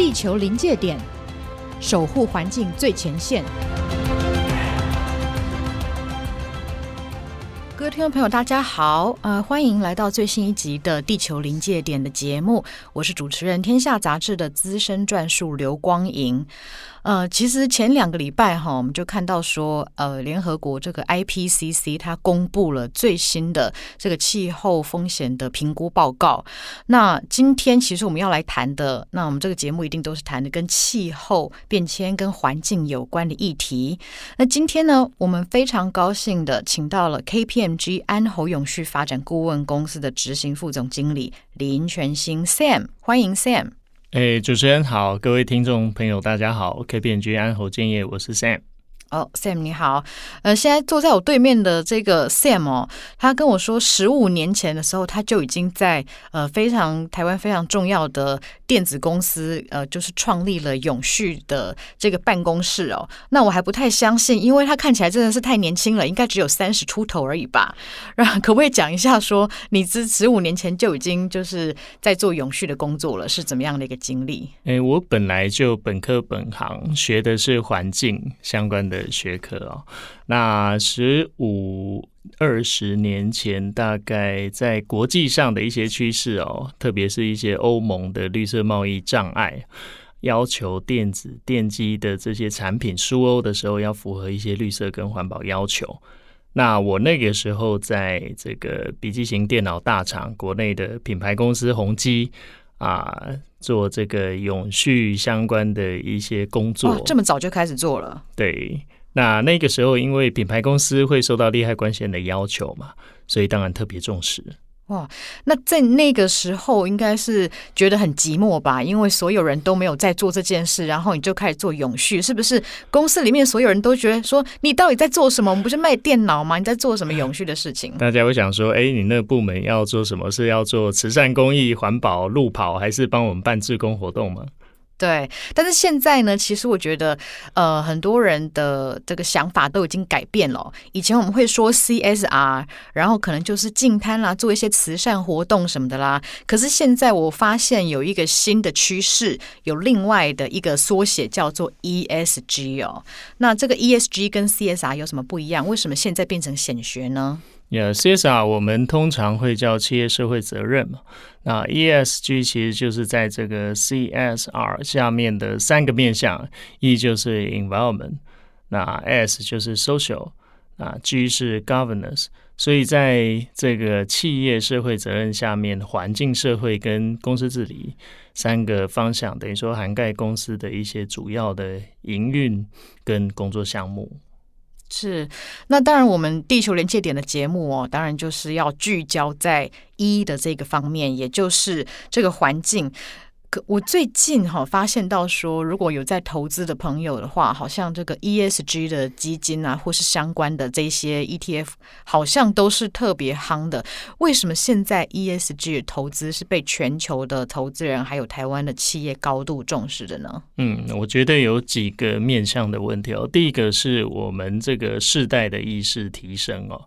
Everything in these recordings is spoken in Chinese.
地球临界点，守护环境最前线。各位听众朋友，大家好，呃，欢迎来到最新一集的《地球临界点》的节目，我是主持人，天下杂志的资深撰述刘光莹。呃，其实前两个礼拜哈，我们就看到说，呃，联合国这个 IPCC 它公布了最新的这个气候风险的评估报告。那今天其实我们要来谈的，那我们这个节目一定都是谈的跟气候变迁、跟环境有关的议题。那今天呢，我们非常高兴的请到了 KPMG 安侯永续发展顾问公司的执行副总经理林全兴 Sam，欢迎 Sam。哎，主持人好，各位听众朋友，大家好，KPMG 安侯建业，我是 Sam。哦，Sam 你好，呃，现在坐在我对面的这个 Sam 哦，他跟我说，十五年前的时候，他就已经在呃非常台湾非常重要的电子公司，呃，就是创立了永续的这个办公室哦。那我还不太相信，因为他看起来真的是太年轻了，应该只有三十出头而已吧？然后可不可以讲一下说，你这十五年前就已经就是在做永续的工作了，是怎么样的一个经历？哎，我本来就本科本行学的是环境相关的。学科哦，那十五二十年前，大概在国际上的一些趋势哦，特别是一些欧盟的绿色贸易障碍，要求电子电机的这些产品输欧的时候要符合一些绿色跟环保要求。那我那个时候在这个笔记型电脑大厂，国内的品牌公司宏基啊，做这个永续相关的一些工作。哦，这么早就开始做了？对。那那个时候，因为品牌公司会受到利害关系人的要求嘛，所以当然特别重视。哇，那在那个时候应该是觉得很寂寞吧？因为所有人都没有在做这件事，然后你就开始做永续，是不是？公司里面所有人都觉得说，你到底在做什么？我们不是卖电脑吗？你在做什么永续的事情？大家会想说，哎，你那个部门要做什么？是要做慈善公益、环保、路跑，还是帮我们办志工活动吗？对，但是现在呢，其实我觉得，呃，很多人的这个想法都已经改变了。以前我们会说 CSR，然后可能就是净滩啦，做一些慈善活动什么的啦。可是现在我发现有一个新的趋势，有另外的一个缩写叫做 ESG 哦。那这个 ESG 跟 CSR 有什么不一样？为什么现在变成显学呢呃 CSR 我们通常会叫企业社会责任嘛。那 ESG 其实就是在这个 CSR 下面的三个面向，E 就是 environment，那 S 就是 social，那 G 是 governance。所以在这个企业社会责任下面，环境、社会跟公司治理三个方向，等于说涵盖公司的一些主要的营运跟工作项目。是，那当然，我们地球连接点的节目哦，当然就是要聚焦在一的这个方面，也就是这个环境。可我最近哈发现到说，如果有在投资的朋友的话，好像这个 ESG 的基金啊，或是相关的这些 ETF，好像都是特别夯的。为什么现在 ESG 投资是被全球的投资人还有台湾的企业高度重视的呢？嗯，我觉得有几个面向的问题哦。第一个是我们这个世代的意识提升哦。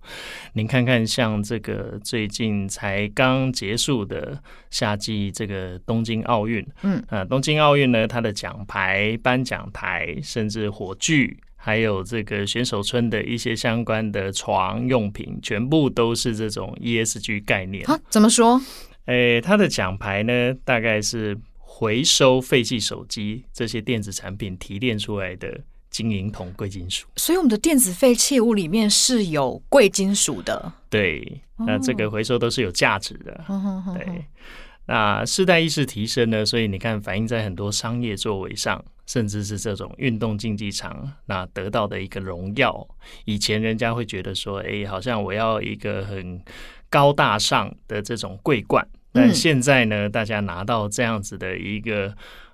您看看，像这个最近才刚结束的夏季这个东京奥运。嗯啊，东京奥运呢，它的奖牌、颁奖台，甚至火炬，还有这个选手村的一些相关的床用品，全部都是这种 ESG 概念。啊，怎么说？诶，它的奖牌呢，大概是回收废弃手机这些电子产品提炼出来的金银铜贵金属。所以，我们的电子废弃物里面是有贵金属的。对，那这个回收都是有价值的。哦、对。那世代意识提升呢，所以你看，反映在很多商业作为上，甚至是这种运动竞技场，那得到的一个荣耀。以前人家会觉得说，哎、欸，好像我要一个很高大上的这种桂冠，但现在呢，大家拿到这样子的一个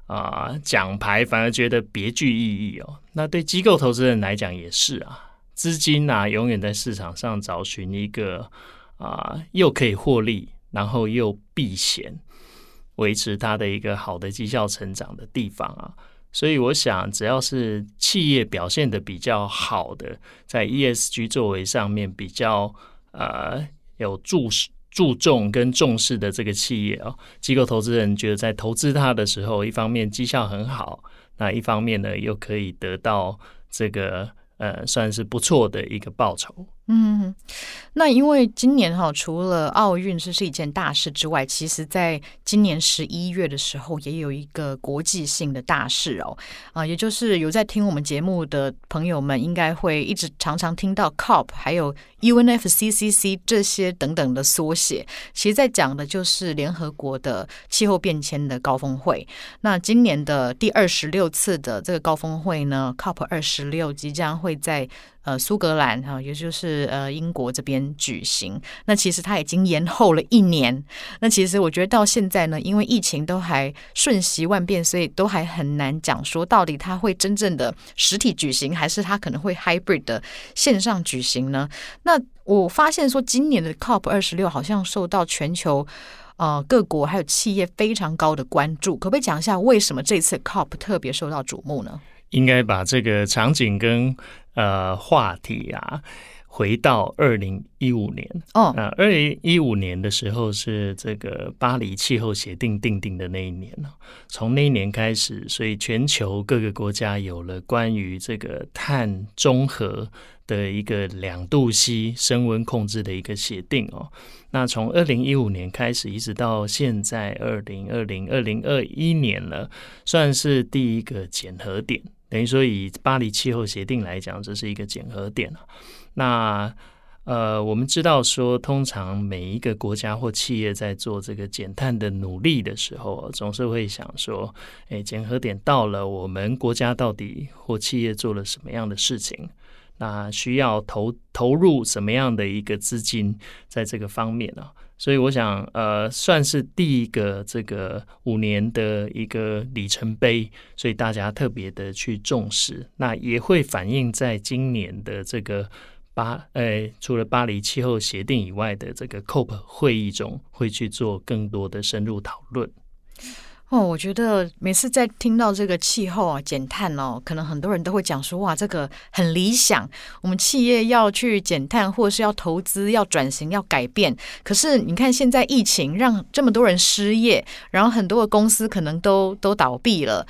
啊奖牌，反而觉得别具意义哦。那对机构投资人来讲也是啊，资金啊，永远在市场上找寻一个啊又可以获利。然后又避险，维持它的一个好的绩效成长的地方啊，所以我想，只要是企业表现的比较好的，在 ESG 作为上面比较呃有注注重跟重视的这个企业哦，机构投资人觉得在投资它的时候，一方面绩效很好，那一方面呢又可以得到这个呃算是不错的一个报酬。嗯，那因为今年哈，除了奥运这是一件大事之外，其实在今年十一月的时候，也有一个国际性的大事哦，啊，也就是有在听我们节目的朋友们，应该会一直常常听到 COP，还有 UNFCCC 这些等等的缩写，其实在讲的就是联合国的气候变迁的高峰会。那今年的第二十六次的这个高峰会呢，COP 二十六即将会在。呃，苏格兰哈，也就是呃英国这边举行。那其实它已经延后了一年。那其实我觉得到现在呢，因为疫情都还瞬息万变，所以都还很难讲说到底它会真正的实体举行，还是它可能会 hybrid 的线上举行呢？那我发现说，今年的 COP 二十六好像受到全球呃各国还有企业非常高的关注。可不可以讲一下为什么这次 COP 特别受到瞩目呢？应该把这个场景跟呃话题啊回到二零一五年哦，那二零一五年的时候是这个巴黎气候协定订定的那一年，从那一年开始，所以全球各个国家有了关于这个碳中和的一个两度 C 升温控制的一个协定哦。那从二零一五年开始，一直到现在二零二零二零二一年了，算是第一个检核点。等于说，以巴黎气候协定来讲，这是一个检核点。那呃，我们知道说，通常每一个国家或企业在做这个减碳的努力的时候，总是会想说，诶，检核点到了，我们国家到底或企业做了什么样的事情？那需要投投入什么样的一个资金在这个方面呢？所以我想，呃，算是第一个这个五年的一个里程碑，所以大家特别的去重视。那也会反映在今年的这个巴，呃，除了巴黎气候协定以外的这个 COP 会议中，会去做更多的深入讨论。哦，我觉得每次在听到这个气候啊减碳哦，可能很多人都会讲说哇，这个很理想，我们企业要去减碳，或者是要投资、要转型、要改变。可是你看现在疫情让这么多人失业，然后很多的公司可能都都倒闭了。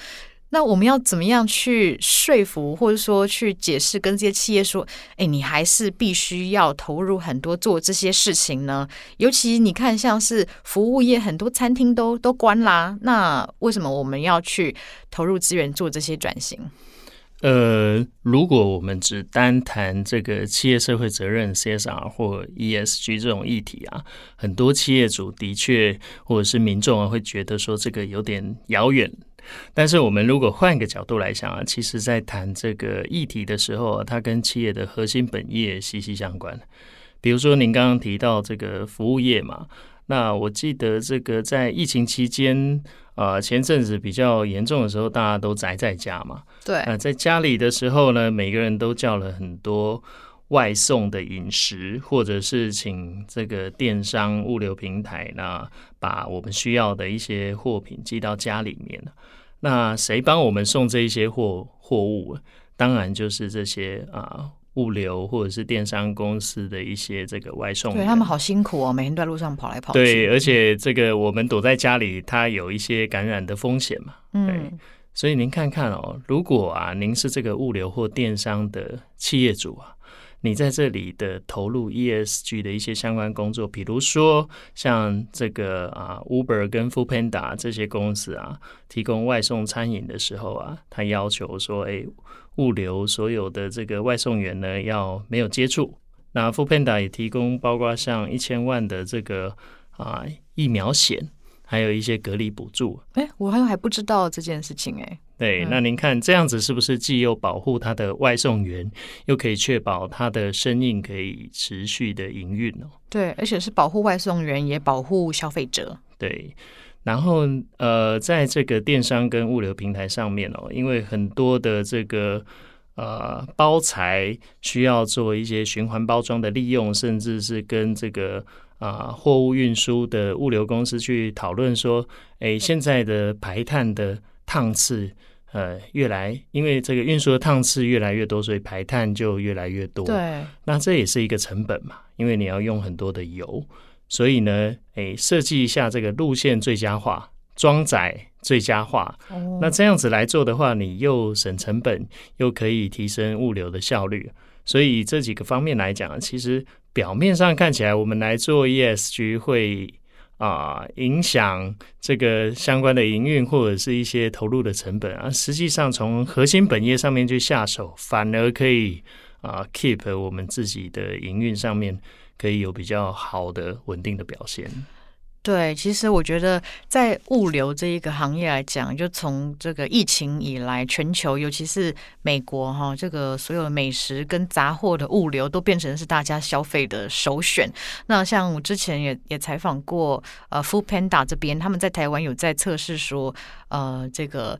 那我们要怎么样去说服，或者说去解释，跟这些企业说，哎，你还是必须要投入很多做这些事情呢？尤其你看，像是服务业，很多餐厅都都关啦。那为什么我们要去投入资源做这些转型？呃，如果我们只单谈这个企业社会责任 （CSR） 或 ESG 这种议题啊，很多企业主的确或者是民众啊，会觉得说这个有点遥远。但是我们如果换个角度来想啊，其实，在谈这个议题的时候啊，它跟企业的核心本业息息相关。比如说，您刚刚提到这个服务业嘛，那我记得这个在疫情期间，呃，前阵子比较严重的时候，大家都宅在家嘛。对。呃，在家里的时候呢，每个人都叫了很多外送的饮食，或者是请这个电商物流平台，那把我们需要的一些货品寄到家里面。那谁帮我们送这一些货货物？当然就是这些啊物流或者是电商公司的一些这个外送员。对，他们好辛苦哦，每天在路上跑来跑去。对，而且这个我们躲在家里，它有一些感染的风险嘛。对，嗯，所以您看看哦，如果啊您是这个物流或电商的企业主啊。你在这里的投入 ESG 的一些相关工作，比如说像这个啊 Uber 跟 f o o p a n d a 这些公司啊，提供外送餐饮的时候啊，他要求说，哎，物流所有的这个外送员呢要没有接触。那 f o o p a n d a 也提供包括像一千万的这个啊疫苗险，还有一些隔离补助。哎，我还还不知道这件事情哎。对，那您看这样子是不是既又保护它的外送员，又可以确保它的生意可以持续的营运哦？对，而且是保护外送员，也保护消费者。对，然后呃，在这个电商跟物流平台上面哦，因为很多的这个呃包材需要做一些循环包装的利用，甚至是跟这个啊、呃、货物运输的物流公司去讨论说，哎，现在的排碳的趟次。呃，越来因为这个运输的趟次越来越多，所以排碳就越来越多。对，那这也是一个成本嘛，因为你要用很多的油。所以呢，诶，设计一下这个路线最佳化，装载最佳化。哦，那这样子来做的话，你又省成本，又可以提升物流的效率。所以这几个方面来讲，其实表面上看起来，我们来做 ESG 会啊，影响这个相关的营运或者是一些投入的成本啊。实际上，从核心本业上面去下手，反而可以啊，keep 我们自己的营运上面。可以有比较好的稳定的表现。对，其实我觉得在物流这一个行业来讲，就从这个疫情以来，全球尤其是美国哈，这个所有的美食跟杂货的物流都变成是大家消费的首选。那像我之前也也采访过呃，Food Panda 这边，他们在台湾有在测试说，呃，这个。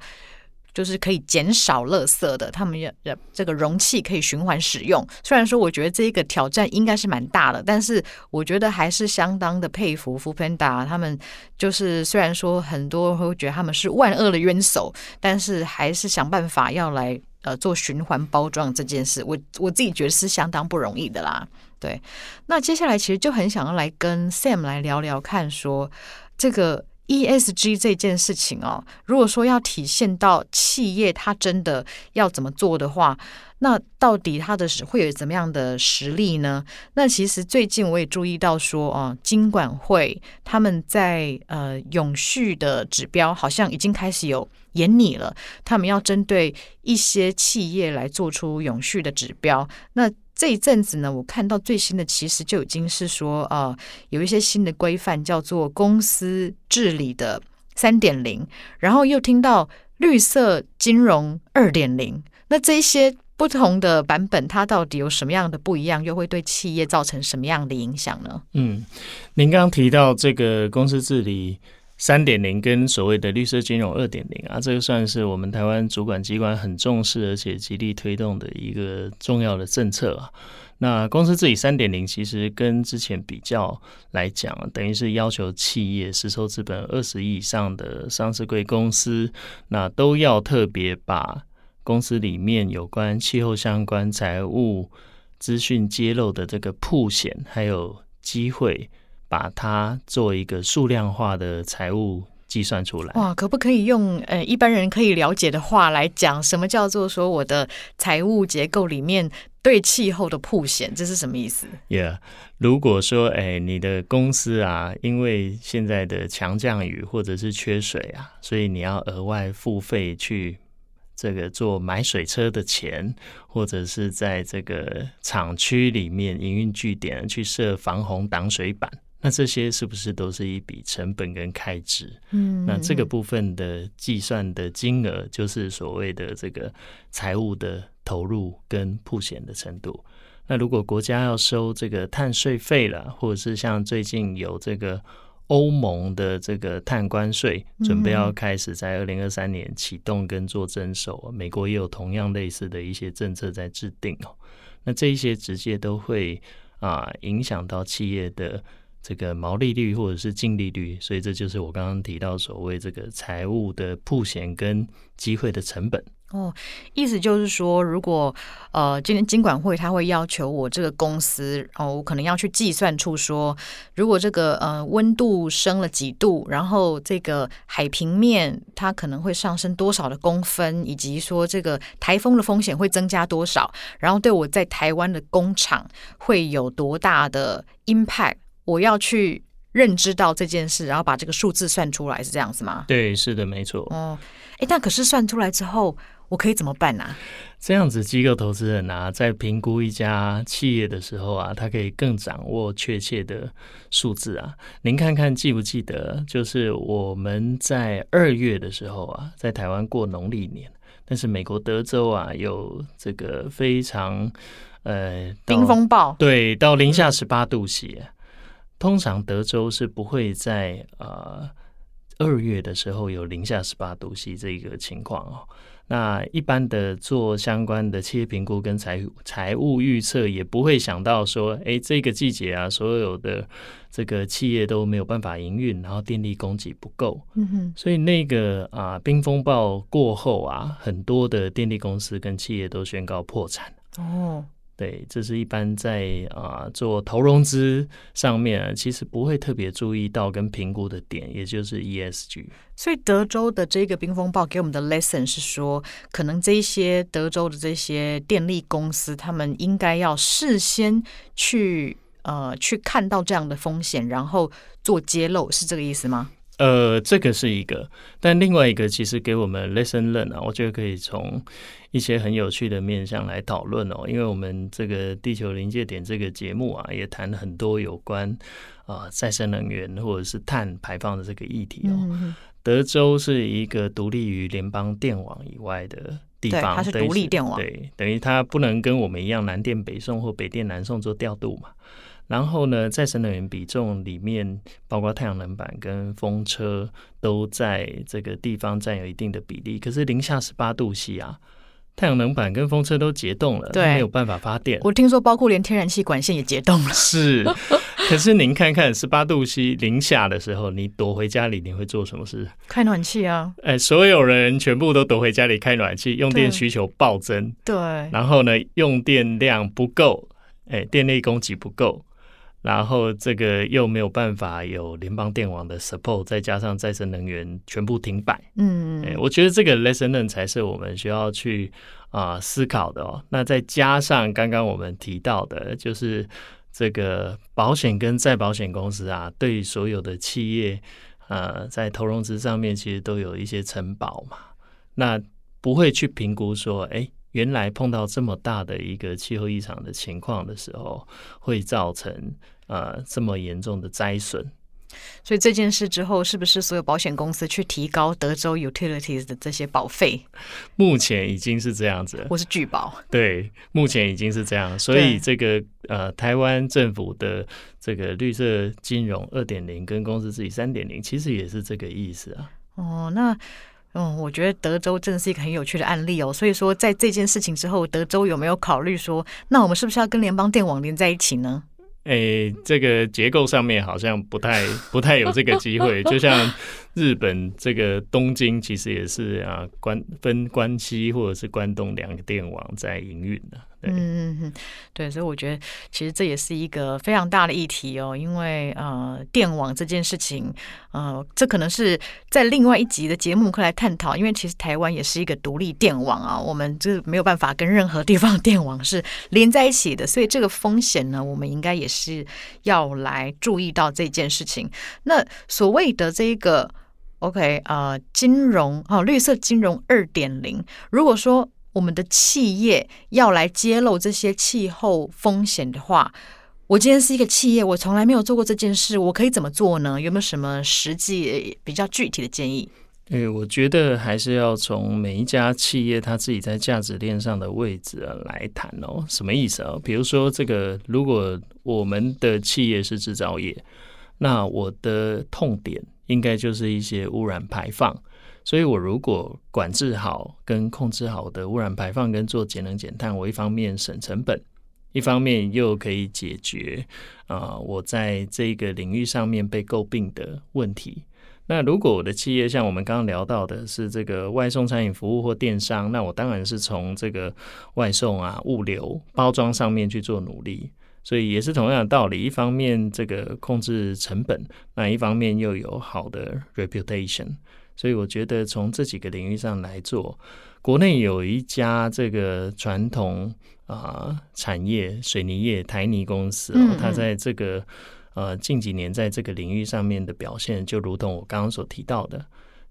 就是可以减少垃圾的，他们要这个容器可以循环使用。虽然说我觉得这个挑战应该是蛮大的，但是我觉得还是相当的佩服 Funda 他们。就是虽然说很多人会觉得他们是万恶的冤手，但是还是想办法要来呃做循环包装这件事。我我自己觉得是相当不容易的啦。对，那接下来其实就很想要来跟 Sam 来聊聊看，说这个。ESG 这件事情哦，如果说要体现到企业它真的要怎么做的话，那到底它的会有怎么样的实力呢？那其实最近我也注意到说，哦，金管会他们在呃永续的指标好像已经开始有研拟了，他们要针对一些企业来做出永续的指标。那这一阵子呢，我看到最新的其实就已经是说，呃，有一些新的规范叫做公司治理的三点零，然后又听到绿色金融二点零。那这一些不同的版本，它到底有什么样的不一样，又会对企业造成什么样的影响呢？嗯，您刚刚提到这个公司治理。三点零跟所谓的绿色金融二点零啊，这个算是我们台湾主管机关很重视而且极力推动的一个重要的政策啊。那公司治理三点零其实跟之前比较来讲，等于是要求企业实收资本二十亿以上的上市柜公司，那都要特别把公司里面有关气候相关财务资讯揭露的这个铺险还有机会。把它做一个数量化的财务计算出来。哇，可不可以用呃一般人可以了解的话来讲，什么叫做说我的财务结构里面对气候的曝险，这是什么意思？Yeah，如果说哎你的公司啊，因为现在的强降雨或者是缺水啊，所以你要额外付费去这个做买水车的钱，或者是在这个厂区里面营运据点去设防洪挡水板。那这些是不是都是一笔成本跟开支？嗯，那这个部分的计算的金额，就是所谓的这个财务的投入跟铺险的程度。那如果国家要收这个碳税费了，或者是像最近有这个欧盟的这个碳关税，准备要开始在二零二三年启动跟做征收，美国也有同样类似的一些政策在制定哦。那这一些直接都会啊影响到企业的。这个毛利率或者是净利率，所以这就是我刚刚提到所谓这个财务的曝险跟机会的成本。哦，意思就是说，如果呃，今天金管会他会要求我这个公司哦，我可能要去计算出说，如果这个呃温度升了几度，然后这个海平面它可能会上升多少的公分，以及说这个台风的风险会增加多少，然后对我在台湾的工厂会有多大的 impact。我要去认知到这件事，然后把这个数字算出来，是这样子吗？对，是的，没错。哦，哎，但可是算出来之后，我可以怎么办呢？这样子，机构投资人啊，在评估一家企业的时候啊，他可以更掌握确切的数字啊。您看看记不记得，就是我们在二月的时候啊，在台湾过农历年，但是美国德州啊，有这个非常呃冰风暴，对，到零下十八度 C。通常德州是不会在呃二月的时候有零下十八度 C 这个情况哦。那一般的做相关的企业评估跟财财务预测，也不会想到说，哎，这个季节啊，所有的这个企业都没有办法营运，然后电力供给不够。嗯哼。所以那个啊，冰风暴过后啊，很多的电力公司跟企业都宣告破产。哦。对，这是一般在啊、做投融资上面，其实不会特别注意到跟评估的点，也就是 ESG。所以德州的这个冰风暴给我们的 lesson 是说，可能这些德州的这些电力公司，他们应该要事先去呃去看到这样的风险，然后做揭露，是这个意思吗？呃，这个是一个，但另外一个其实给我们 lesson learn 啊，我觉得可以从一些很有趣的面向来讨论哦。因为我们这个地球临界点这个节目啊，也谈很多有关啊、呃、再生能源或者是碳排放的这个议题哦。嗯、德州是一个独立于联邦电网以外的地方，它是独立电网，对，等于它不能跟我们一样南电北送或北电南送做调度嘛。然后呢，再生能源比重里面，包括太阳能板跟风车，都在这个地方占有一定的比例。可是零下十八度 C 啊，太阳能板跟风车都结冻了，对，没有办法发电。我听说，包括连天然气管线也结冻了。是，可是您看看十八度 C 零下的时候，你躲回家里，你会做什么事？开暖气啊！哎，所有人全部都躲回家里开暖气，用电需求暴增。对，然后呢，用电量不够，哎，电力供给不够。然后这个又没有办法有联邦电网的 support，再加上再生能源全部停摆，嗯，哎，我觉得这个 lesson learned 才是我们需要去啊、呃、思考的哦。那再加上刚刚我们提到的，就是这个保险跟再保险公司啊，对所有的企业呃在投融资上面其实都有一些承保嘛，那不会去评估说，哎。原来碰到这么大的一个气候异常的情况的时候，会造成呃这么严重的灾损。所以这件事之后，是不是所有保险公司去提高德州 utilities 的这些保费？目前已经是这样子，或是拒保？对，目前已经是这样。所以这个呃，台湾政府的这个绿色金融二点零跟公司治理三点零，其实也是这个意思啊。哦，那。嗯，我觉得德州真的是一个很有趣的案例哦。所以说，在这件事情之后，德州有没有考虑说，那我们是不是要跟联邦电网连在一起呢？诶、这个结构上面好像不太不太有这个机会。就像日本这个东京，其实也是啊，关分关西或者是关东两个电网在营运的。嗯嗯嗯，对，所以我觉得其实这也是一个非常大的议题哦，因为呃，电网这件事情，呃，这可能是在另外一集的节目可以来探讨，因为其实台湾也是一个独立电网啊，我们这没有办法跟任何地方电网是连在一起的，所以这个风险呢，我们应该也是要来注意到这件事情。那所谓的这个 OK 呃，金融哦，绿色金融二点零，如果说。我们的企业要来揭露这些气候风险的话，我今天是一个企业，我从来没有做过这件事，我可以怎么做呢？有没有什么实际比较具体的建议？哎，我觉得还是要从每一家企业他自己在价值链上的位置来谈哦。什么意思啊？比如说，这个如果我们的企业是制造业，那我的痛点应该就是一些污染排放。所以，我如果管制好跟控制好的污染排放，跟做节能减碳，我一方面省成本，一方面又可以解决啊、我在这个领域上面被诟病的问题。那如果我的企业像我们刚刚聊到的是这个外送餐饮服务或电商，那我当然是从这个外送啊、物流、包装上面去做努力。所以也是同样的道理，一方面这个控制成本，那一方面又有好的 reputation。所以我觉得从这几个领域上来做，国内有一家这个传统啊、呃、产业水泥业台泥公司哦，它在这个呃近几年在这个领域上面的表现，就如同我刚刚所提到的，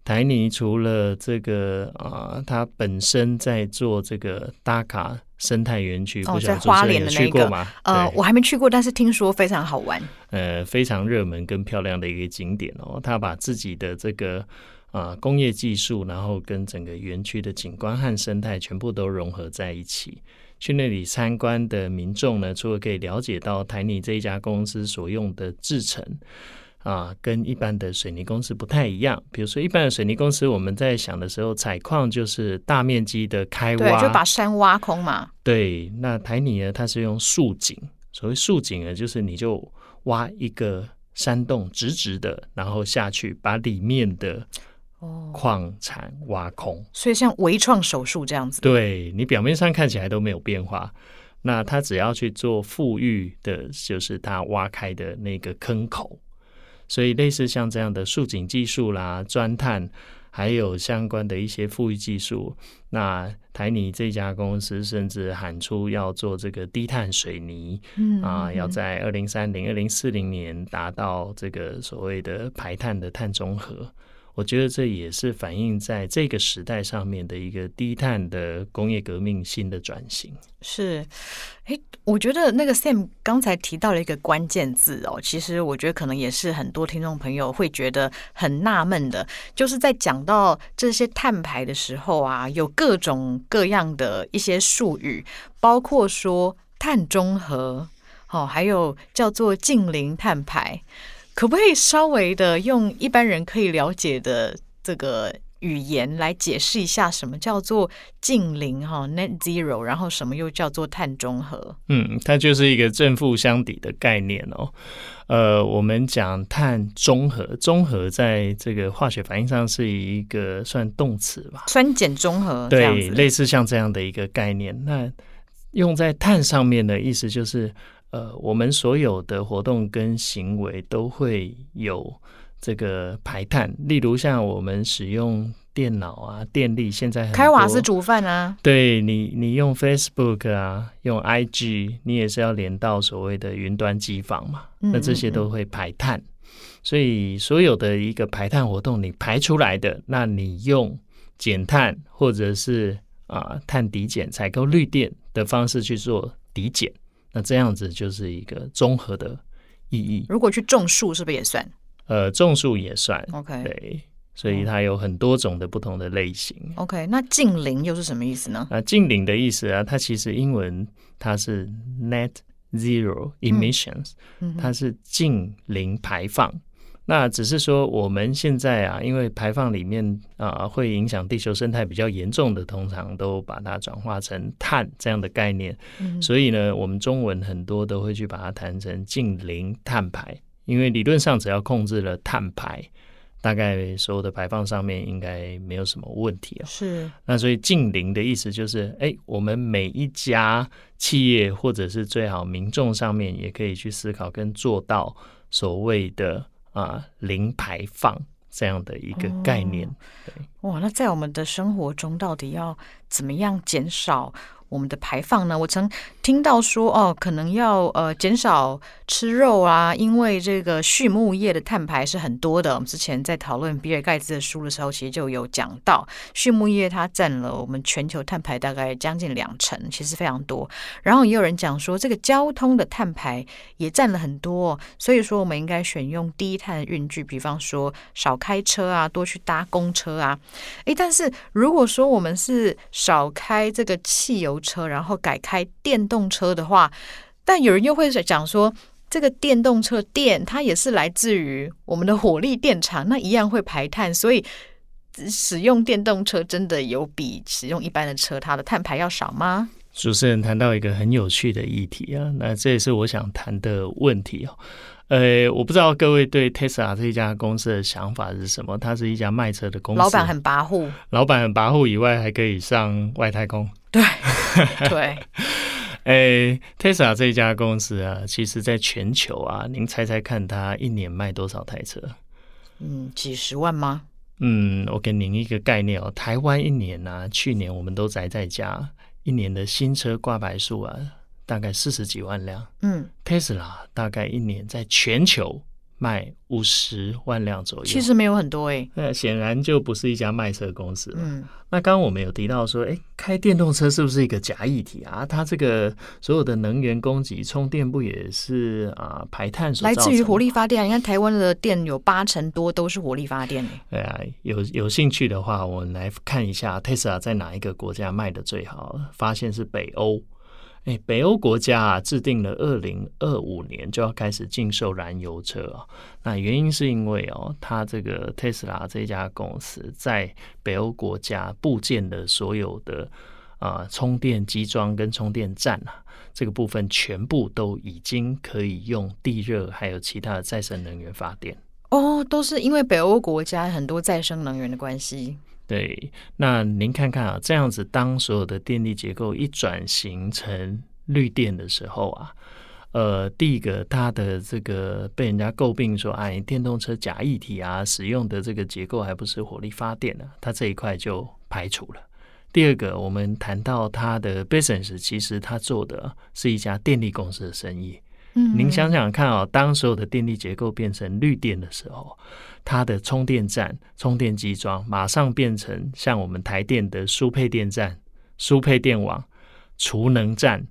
台泥除了这个啊、呃，它本身在做这个打卡生态园区，哦，在花莲的那个吗？呃，我还没去过，但是听说非常好玩，呃，非常热门跟漂亮的一个景点哦，它把自己的这个。啊，工业技术，然后跟整个园区的景观和生态全部都融合在一起。去那里参观的民众呢，除了可以了解到台泥这一家公司所用的制程啊，跟一般的水泥公司不太一样。比如说，一般的水泥公司，我们在想的时候，采矿就是大面积的开挖，对，就把山挖空嘛。对，那台泥呢，它是用竖井。所谓竖井呢，就是你就挖一个山洞，直直的，然后下去把里面的。哦，矿产挖空，所以像微创手术这样子，对，你表面上看起来都没有变化，那他只要去做富裕的，就是他挖开的那个坑口。所以类似像这样的竖井技术啦、钻探，还有相关的一些富裕技术，那台泥这家公司甚至喊出要做这个低碳水泥，嗯，嗯，嗯啊，要在二零三零、二零四零年达到这个所谓的排碳的碳中和。我觉得这也是反映在这个时代上面的一个低碳的工业革命新的转型。是，哎，我觉得那个 Sam 刚才提到了一个关键字哦，其实我觉得可能也是很多听众朋友会觉得很纳闷的，就是在讲到这些碳排的时候啊，有各种各样的一些术语，包括说碳中和，哦，还有叫做近零碳排。可不可以稍微的用一般人可以了解的这个语言来解释一下，什么叫做近零哈 net zero，然后什么又叫做碳中和？嗯，它就是一个正负相抵的概念哦。呃，我们讲碳中和，中和在这个化学反应上是一个算动词吧，酸碱中和，对，类似像这样的一个概念。那用在碳上面的意思就是。呃，我们所有的活动跟行为都会有这个排碳，例如像我们使用电脑啊、电力，现在开瓦斯煮饭啊，对你，你用 Facebook 啊、用 IG，你也是要连到所谓的云端机房嘛，嗯嗯嗯，那这些都会排碳，所以所有的一个排碳活动，你排出来的，那你用减碳或者是啊碳抵减、采购绿电的方式去做抵减。那这样子就是一个综合的意义。如果去种树，是不是也算？呃，种树也算。OK，对，所以它有很多种的不同的类型。OK，那近邻又是什么意思呢？啊，近邻的意思啊，它其实英文它是 Net Zero Emissions，嗯，它是近零排放。那只是说，我们现在啊，因为排放里面啊会影响地球生态比较严重的，通常都把它转化成碳这样的概念。嗯。所以呢，我们中文很多都会去把它谈成近零碳排，因为理论上只要控制了碳排，大概所有的排放上面应该没有什么问题啊。是。那所以近零的意思就是，哎，我们每一家企业或者是最好民众上面也可以去思考跟做到所谓的。啊，零排放这样的一个概念。对，哇，那在我们的生活中，到底要怎么样减少我们的排放呢？我曾听到说，哦，可能要呃减少吃肉啊，因为这个畜牧业的碳排是很多的。我们之前在讨论比尔盖茨的书的时候，其实就有讲到，畜牧业它占了我们全球碳排大概将近两成，其实非常多。然后也有人讲说，这个交通的碳排也占了很多，所以说我们应该选用低碳运具，比方说少开车啊，多去搭公车啊。诶，但是如果说我们是少开这个汽油车，然后改开电动车的话，但有人又会讲说，这个电动车电它也是来自于我们的火力电厂，那一样会排碳，所以使用电动车真的有比使用一般的车它的碳排要少吗？主持人谈到一个很有趣的议题啊，那这也是我想谈的问题哦。呃，我不知道各位对 Tesla 这一家公司的想法是什么？它是一家卖车的公司，老板很跋扈，老板很跋扈以外，还可以上外太空。对 对，哎，Tesla 这一家公司啊，其实在全球啊，您猜猜看，它一年卖多少台车？嗯，几十万吗？嗯，我给您一个概念哦，台湾一年呢、啊，去年我们都宅在家，一年的新车挂牌数啊。大概四十几万辆，嗯，Tesla 大概一年在全球卖五十万辆左右，其实没有很多哎、欸，那显然就不是一家卖车公司了。嗯，那刚刚我们有提到说，哎、欸，开电动车是不是一个假议题啊？它这个所有的能源供给充电不也是啊排碳所？来自于火力发电，你看台湾的电有八成多都是火力发电。对啊，有有兴趣的话，我们来看一下 Tesla 在哪一个国家卖的最好，发现是北欧。哎，北欧国家啊，制定了二零二五年就要开始禁售燃油车啊。那原因是因为哦，它这个特斯拉这家公司在北欧国家部件的所有的啊充电机桩跟充电站啊，这个部分全部都已经可以用地热还有其他的再生能源发电。哦，都是因为北欧国家很多再生能源的关系。对，那您看看啊，这样子当所有的电力结构一转型成绿电的时候啊，呃，第一个它的这个被人家诟病说，哎，电动车假议题啊，使用的这个结构还不是火力发电呢、啊，它这一块就排除了。第二个，我们谈到它的 business，其实它做的是一家电力公司的生意。嗯，您想想看哦，当所有的电力结构变成绿电的时候，它的充电站、充电机桩马上变成像我们台电的输配电站、输配电网、储能站。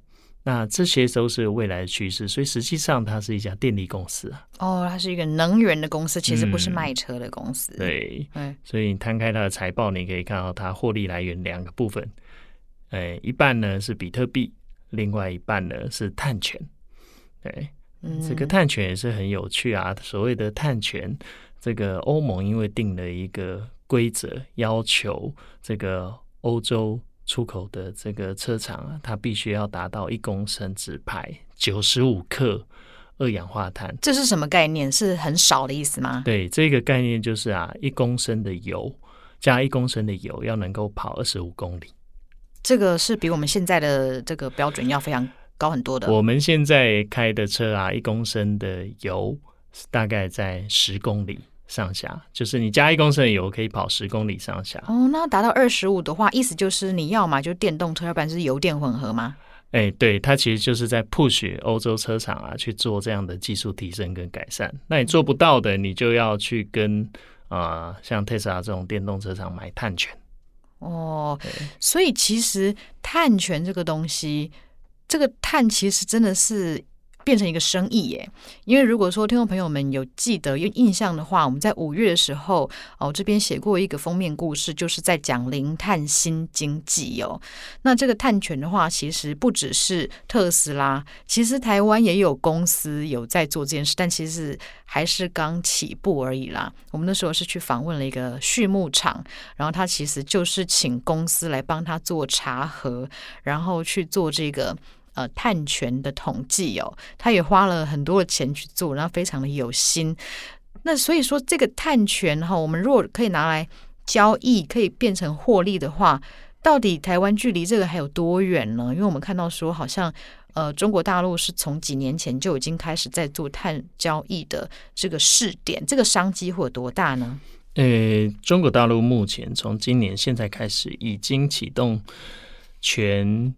那这些都是未来的趋势，所以实际上它是一家电力公司啊。哦，它是一个能源的公司，其实不是卖车的公司。嗯、对，对，所以你摊开它的财报，你可以看到它获利来源两个部分，哎，一半呢是比特币，另外一半呢是碳权。对，嗯、这个碳权也是很有趣啊。所谓的碳权，这个欧盟因为定了一个规则，要求这个欧洲。出口的这个车厂啊，它必须要达到一公升只排九十五克二氧化碳。这是什么概念？是很少的意思吗？对，这个概念就是啊，一公升的油加一公升的油要能够跑二十五公里。这个是比我们现在的这个标准要非常高很多的。我们现在开的车啊，一公升的油大概在十公里。上下就是你加一公升的油可以跑十公里上下哦。那达到二十五的话，意思就是你要嘛就电动车，要不然是油电混合吗？哎、欸，对，它其实就是在 push 欧洲车厂啊去做这样的技术提升跟改善。那你做不到的，你就要去跟啊、呃、像特斯拉这种电动车厂买碳权。哦，所以其实碳权这个东西，这个碳其实真的是。变成一个生意耶，因为如果说听众朋友们有记得有印象的话，我们在五月的时候哦，这边写过一个封面故事，就是在讲零碳新经济哦。那这个碳权的话，其实不只是特斯拉，其实台湾也有公司有在做这件事，但其实还是刚起步而已啦。我们那时候是去访问了一个畜牧场，然后他其实就是请公司来帮他做查核，然后去做这个。呃，碳权的统计哦，他也花了很多的钱去做，然后非常的有心。那所以说，这个碳权哈，我们如果可以拿来交易，可以变成获利的话，到底台湾距离这个还有多远呢？因为我们看到说，好像呃，中国大陆是从几年前就已经开始在做碳交易的这个试点，这个商机会有多大呢？呃，中国大陆目前从今年现在开始已经启动全。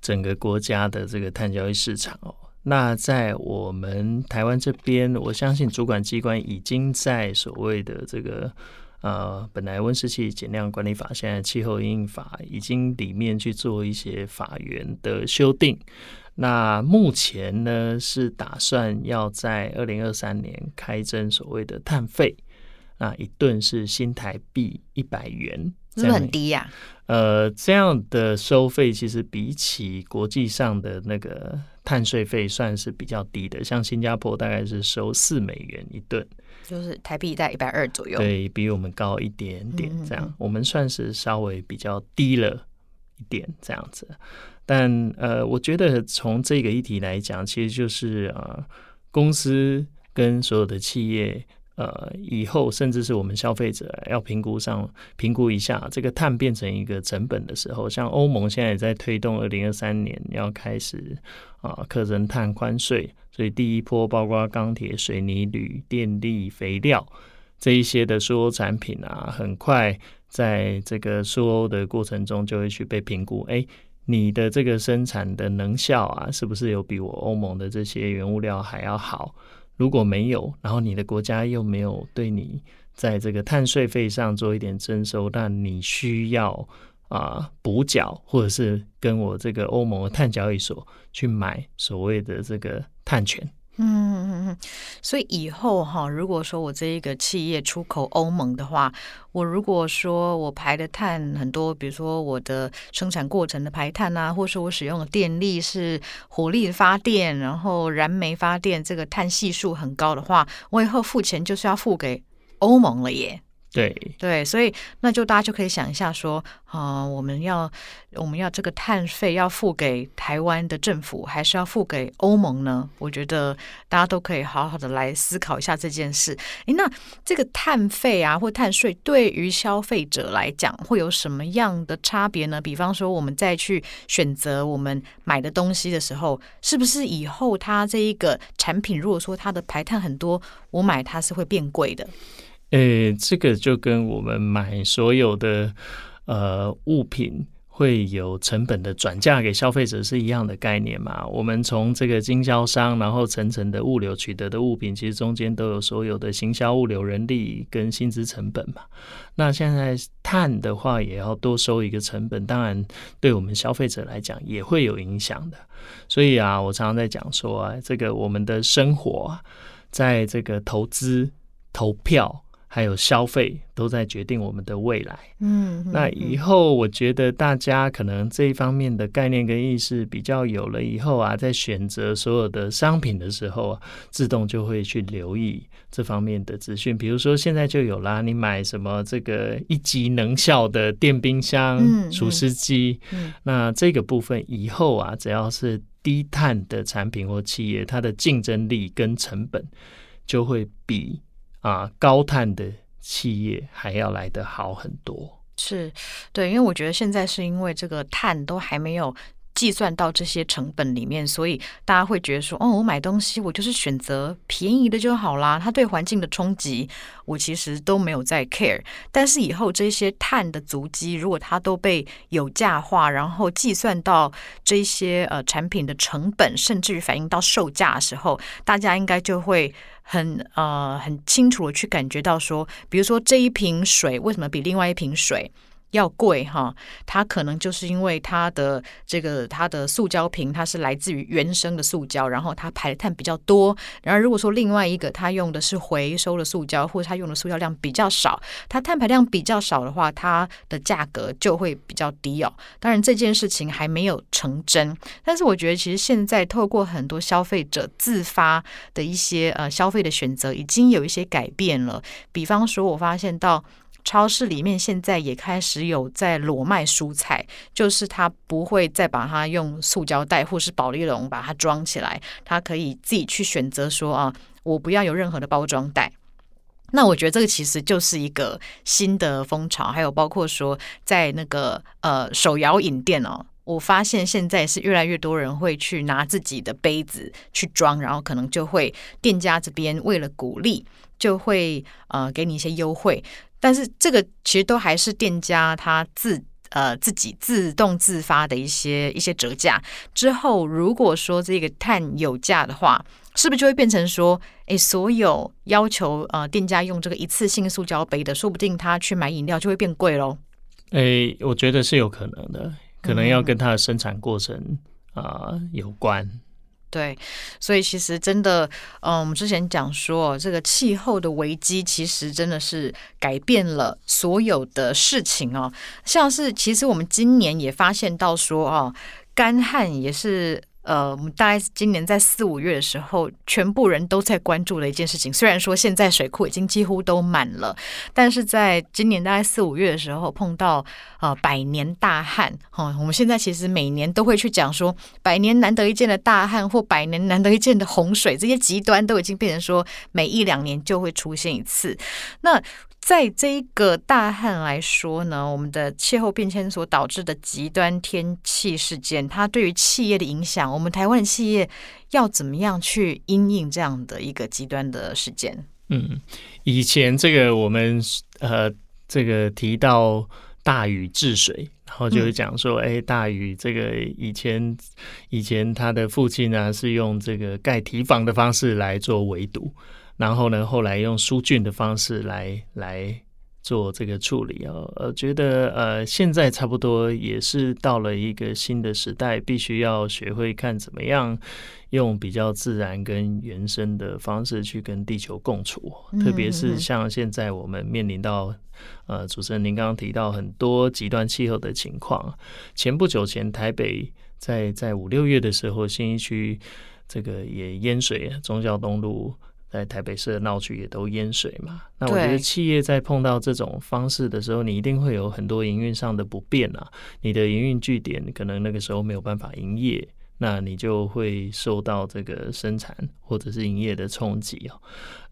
整个国家的这个碳交易市场哦，那在我们台湾这边，我相信主管机关已经在所谓的这个呃，本来温室气减量管理法，现在气候因应法已经里面去做一些法源的修订。那目前呢是打算要在二零二三年开征所谓的碳费，那一吨是新台币一百元。是不是很低呀？呃，这样的收费其实比起国际上的那个碳税费算是比较低的，像新加坡大概是收四美元一吨，就是台币在一百二左右，对，比我们高一点点。这样，嗯嗯嗯，我们算是稍微比较低了一点这样子。但呃，我觉得从这个议题来讲，其实就是呃，公司跟所有的企业。呃，以后甚至是我们消费者要评估上评估一下，这个碳变成一个成本的时候，像欧盟现在也在推动，二零二三年要开始啊课征碳宽税，所以第一波包括钢铁、水泥、铝、电力、肥料这一些的输欧产品啊，很快在这个输欧的过程中就会去被评估，哎，你的这个生产的能效啊，是不是有比我欧盟的这些原物料还要好？如果没有，然后你的国家又没有对你在这个碳税费上做一点征收，那你需要啊、补缴，或者是跟我这个欧盟的碳交易所去买所谓的这个碳权。嗯嗯嗯，所以以后哈，如果说我这一个企业出口欧盟的话，我如果说我排的碳很多，比如说我的生产过程的排碳啊，或者说我使用的电力是火力发电，然后燃煤发电，这个碳系数很高的话，我以后付钱就是要付给欧盟了耶。对对，所以那就大家就可以想一下说，啊、呃，我们要我们要这个碳费要付给台湾的政府，还是要付给欧盟呢？我觉得大家都可以好好的来思考一下这件事。诶，那这个碳费啊，或碳税对于消费者来讲会有什么样的差别呢？比方说，我们再去选择我们买的东西的时候，是不是以后它这一个产品，如果说它的排碳很多，我买它是会变贵的？诶，这个就跟我们买所有的呃物品会有成本的转嫁给消费者是一样的概念嘛。我们从这个经销商，然后层层的物流取得的物品，其实中间都有所有的行销、物流、人力跟薪资成本嘛。那现在碳的话，也要多收一个成本，当然对我们消费者来讲也会有影响的。所以啊，我常常在讲说啊，这个我们的生活啊在这个投资、投票。还有消费都在决定我们的未来。嗯，那以后我觉得大家可能这一方面的概念跟意识比较有了以后啊，在选择所有的商品的时候啊，自动就会去留意这方面的资讯。比如说现在就有啦，你买什么这个一级能效的电冰箱、除湿机，那这个部分以后啊，只要是低碳的产品或企业，它的竞争力跟成本就会比。啊，高碳的企业还要来得好很多，是对，因为我觉得现在是因为这个碳都还没有。计算到这些成本里面，所以大家会觉得说，哦，我买东西我就是选择便宜的就好啦。它对环境的冲击，我其实都没有在 care。但是以后这些碳的足迹，如果它都被有价化，然后计算到这些呃产品的成本，甚至于反映到售价的时候，大家应该就会很呃很清楚的去感觉到说，比如说这一瓶水为什么比另外一瓶水要贵哈，它可能就是因为它的这个它的塑胶瓶，它是来自于原生的塑胶，然后它排的碳比较多。然后如果说另外一个它用的是回收的塑胶，或者它用的塑胶量比较少，它碳排量比较少的话，它的价格就会比较低哦。当然这件事情还没有成真，但是我觉得其实现在透过很多消费者自发的一些呃消费的选择，已经有一些改变了。比方说，我发现到。超市里面现在也开始有在裸卖蔬菜，就是他不会再把它用塑胶袋或是保丽龙把它装起来，他可以自己去选择说啊，我不要有任何的包装袋。那我觉得这个其实就是一个新的风潮，还有包括说在那个呃手摇饮店哦，我发现现在是越来越多人会去拿自己的杯子去装，然后可能就会店家这边为了鼓励，就会呃给你一些优惠。但是这个其实都还是店家他自呃自己自动自发的一些一些折价之后，如果说这个碳有价的话，是不是就会变成说，诶，所有要求呃店家用这个一次性塑胶杯的，说不定他去买饮料就会变贵喽？诶，我觉得是有可能的，可能要跟它的生产过程啊、呃、有关。对，所以其实真的，嗯，我们之前讲说，这个气候的危机其实真的是改变了所有的事情哦。像是其实我们今年也发现到说，哦，干旱也是。呃，我们大概今年在四五月的时候，全部人都在关注的一件事情。虽然说现在水库已经几乎都满了，但是在今年大概四五月的时候，碰到呃百年大旱。哈、我们现在其实每年都会去讲说，百年难得一见的大旱或百年难得一见的洪水，这些极端都已经变成说，每一两年就会出现一次。那在这一个大旱来说呢，我们的气候变迁所导致的极端天气事件，它对于企业的影响，我们台湾的企业要怎么样去因应这样的一个极端的事件？嗯，以前这个我们呃，这个提到大禹治水，然后就是讲说，哎、大禹这个以前以前他的父亲呢是用这个盖堤防的方式来做围堵。然后呢，后来用疏浚的方式来来做这个处理哦。呃，觉得呃，现在差不多也是到了一个新的时代，必须要学会看怎么样用比较自然跟原生的方式去跟地球共处。特别是像现在我们面临到呃，主持人您刚刚提到很多极端气候的情况。前不久前，台北在在五六月的时候，新一区这个也淹水，中孝东路。在台北市的闹区也都淹水嘛。那我觉得企业在碰到这种方式的时候，你一定会有很多营运上的不便啊。你的营运据点可能那个时候没有办法营业，那你就会受到这个生产或者是营业的冲击哦。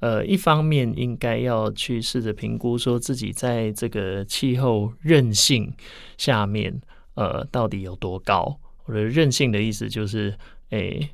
呃，一方面应该要去试着评估，说自己在这个气候韧性下面，呃，到底有多高。我的韧性的意思就是，诶、欸，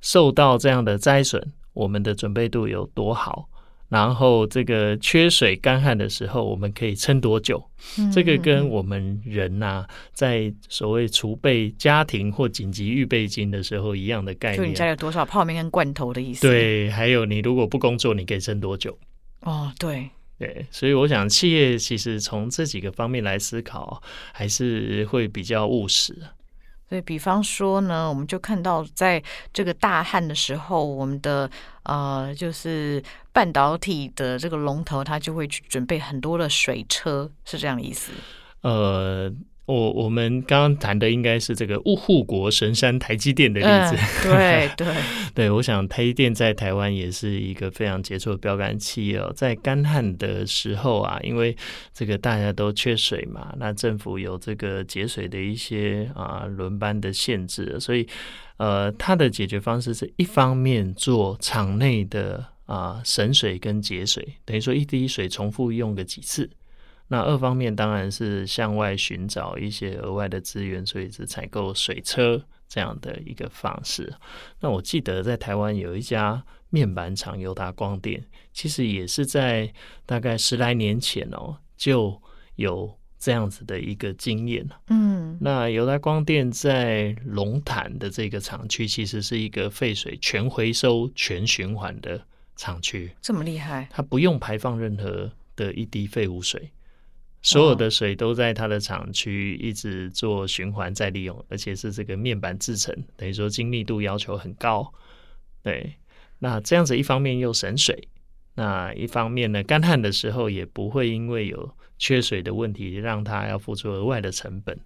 受到这样的灾损。我们的准备度有多好？然后这个缺水干旱的时候，我们可以撑多久？这个跟我们人呐、啊，在所谓储备家庭或紧急预备金的时候一样的概念。就你家有多少泡面跟罐头的意思？对，还有你如果不工作，你可以撑多久？哦，对对，所以我想企业其实从这几个方面来思考，还是会比较务实。对，比方说呢，我们就看到在这个大旱的时候，我们的呃，就是半导体的这个龙头，它就会去准备很多的水车，是这样意思。呃。我我们刚刚谈的应该是这个护国神山台积电的例子，嗯、对对对，我想台积电在台湾也是一个非常杰出的标杆企业哦。在干旱的时候啊，因为这个大家都缺水嘛，那政府有这个节水的一些啊轮班的限制，所以呃，它的解决方式是一方面做厂内的啊省水跟节水，等于说一滴水重复用个几次。那二方面当然是向外寻找一些额外的资源，所以是采购水车这样的一个方式。那我记得在台湾有一家面板厂友达光电，其实也是在大概十来年前哦就有这样子的一个经验。嗯，那友达光电在龙潭的这个厂区，其实是一个废水全回收、全循环的厂区。这么厉害？它不用排放任何的一滴废污水。所有的水都在它的厂区一直做循环再利用，而且是这个面板制成，等于说精密度要求很高。对，那这样子一方面又省水，那一方面呢，干旱的时候也不会因为有缺水的问题，让它要付出额外的成本。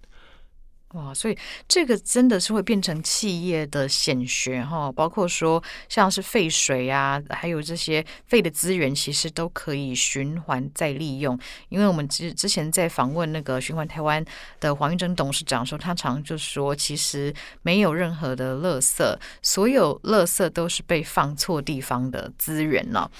哇，所以这个真的是会变成企业的显学哈，包括说像是废水啊，还有这些废的资源，其实都可以循环再利用。因为我们之之前在访问那个循环台湾的黄玉珍董事长的时候，他常就说，其实没有任何的垃圾，所有垃圾都是被放错地方的资源了。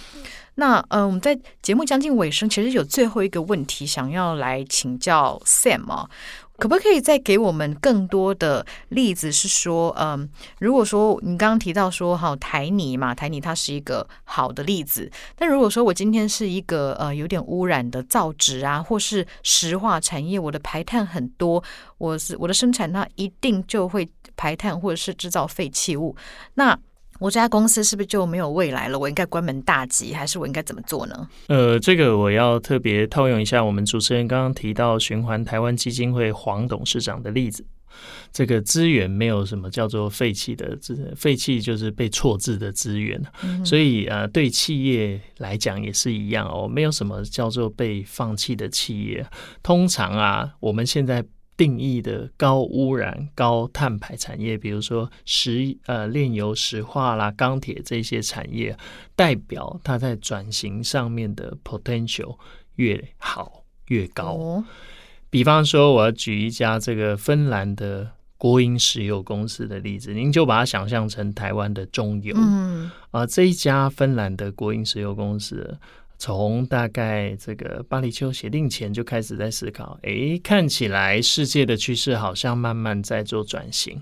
那嗯，我们在节目将近尾声，其实有最后一个问题想要来请教 Sam 啊。可不可以再给我们更多的例子？是说，嗯，如果说你刚刚提到说，哈，台泥嘛，台泥它是一个好的例子。但如果说我今天是一个呃有点污染的造纸啊，或是石化产业，我的排碳很多，我是我的生产它一定就会排碳或者是制造废弃物，那。我这家公司是不是就没有未来了？我应该关门大吉，还是我应该怎么做呢？呃，这个我要特别套用一下我们主持人刚刚提到循环台湾基金会黄董事长的例子。这个资源没有什么叫做废弃的资，废弃就是被错置的资源。嗯、所以呃，对企业来讲也是一样哦，没有什么叫做被放弃的企业。通常啊，我们现在。定义的高污染、高碳排产业，比如说石呃炼油、石化啦、钢铁这些产业，代表它在转型上面的 potential 越好越高。哦、比方说，我要举一家这个芬兰的国营石油公司的例子，您就把它想象成台湾的中油。嗯啊，这一家芬兰的国营石油公司。从大概这个巴黎气协定前就开始在思考，诶，看起来世界的趋势好像慢慢在做转型。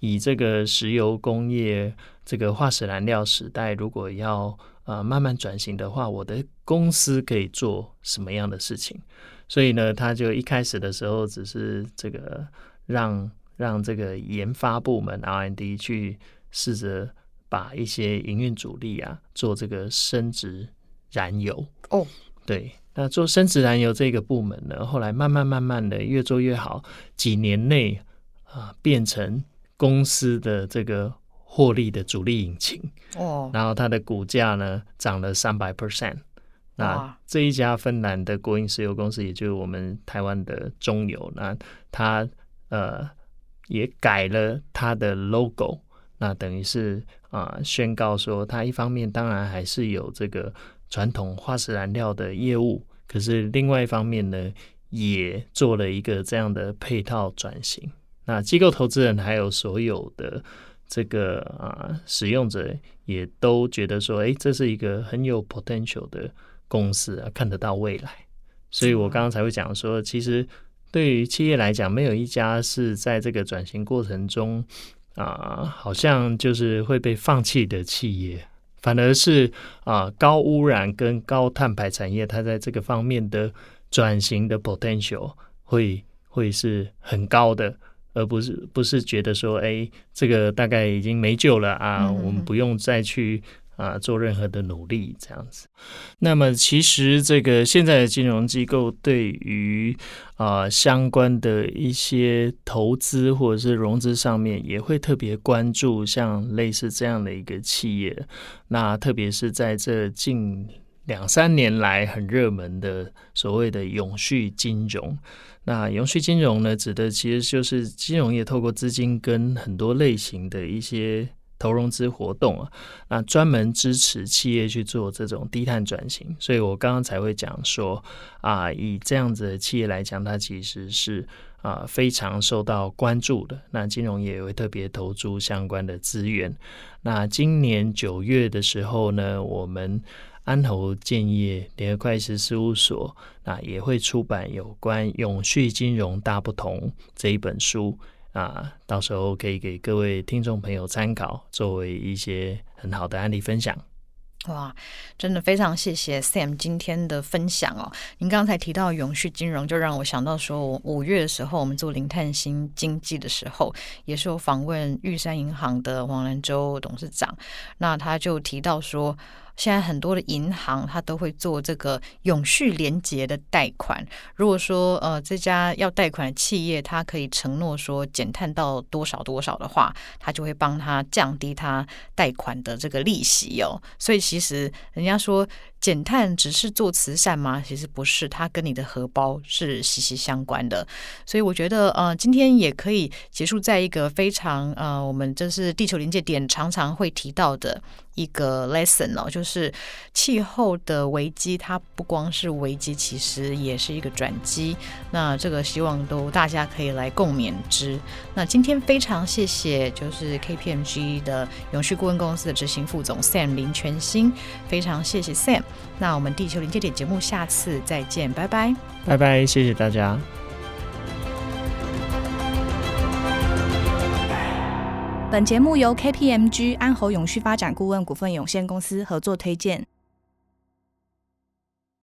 以这个石油工业这个化石燃料时代，如果要呃慢慢转型的话，我的公司可以做什么样的事情？所以呢，他就一开始的时候只是这个让让这个研发部门 R&D 去试着把一些营运主力啊做这个升值。燃油哦，oh. 对，那做生质燃油这个部门呢，后来慢慢慢慢的越做越好，几年内啊变成公司的这个获利的主力引擎哦，oh. 然后它的股价呢涨了三百 percent，那这一家芬兰的国营石油公司，也就是我们台湾的中油，那它呃也改了它的 logo，那等于是。啊宣告说，它一方面当然还是有这个传统化石燃料的业务，可是另外一方面呢，也做了一个这样的配套转型。那机构投资人还有所有的这个啊使用者也都觉得说，哎，这是一个很有 potential 的公司啊，看得到未来。所以我刚刚才会讲说，其实对于企业来讲，没有一家是在这个转型过程中啊，好像就是会被放弃的企业，反而是啊高污染跟高碳排产业，它在这个方面的转型的 potential 会会是很高的。而不是不是觉得说，哎，这个大概已经没救了啊，我们不用再去啊做任何的努力这样子。那么，其实这个现在的金融机构对于啊相关的一些投资或者是融资上面，也会特别关注像类似这样的一个企业。那特别是在这近两三年来很热门的所谓的永续金融。那永续金融呢，指的其实就是金融业透过资金跟很多类型的一些投融资活动啊，那专门支持企业去做这种低碳转型。所以我刚刚才会讲说啊，以这样子的企业来讲，它其实是啊非常受到关注的。那金融业也会特别投注相关的资源。那今年九月的时候呢，我们。安侯建业联合会计师事务所，那也会出版有关永续金融大不同这一本书啊，到时候可以给各位听众朋友参考，作为一些很好的案例分享。哇，真的非常谢谢 Sam 今天的分享哦。您刚才提到永续金融，就让我想到说，五月的时候我们做零碳新经济的时候，也是有访问玉山银行的黄兰洲董事长，那他就提到说。现在很多的银行，它都会做这个永续连结的贷款。如果说呃这家要贷款的企业，他可以承诺说减碳到多少多少的话，他就会帮他降低他贷款的这个利息哦。所以其实人家说。减碳只是做慈善吗？其实不是，它跟你的荷包是息息相关的。所以我觉得，呃，今天也可以结束在一个非常呃，我们这是地球临界点常常会提到的一个 lesson 哦，就是气候的危机，它不光是危机，其实也是一个转机。那这个希望都大家可以来共勉之。那今天非常谢谢，就是 KPMG 的永续顾问公司的执行副总 Sam 林全兴，非常谢谢 Sam。那我们地球临界点节目下次再见，拜拜，拜拜，谢谢大家。本节目由 KPMG 安侯永续发展顾问股份有限公司合作推荐。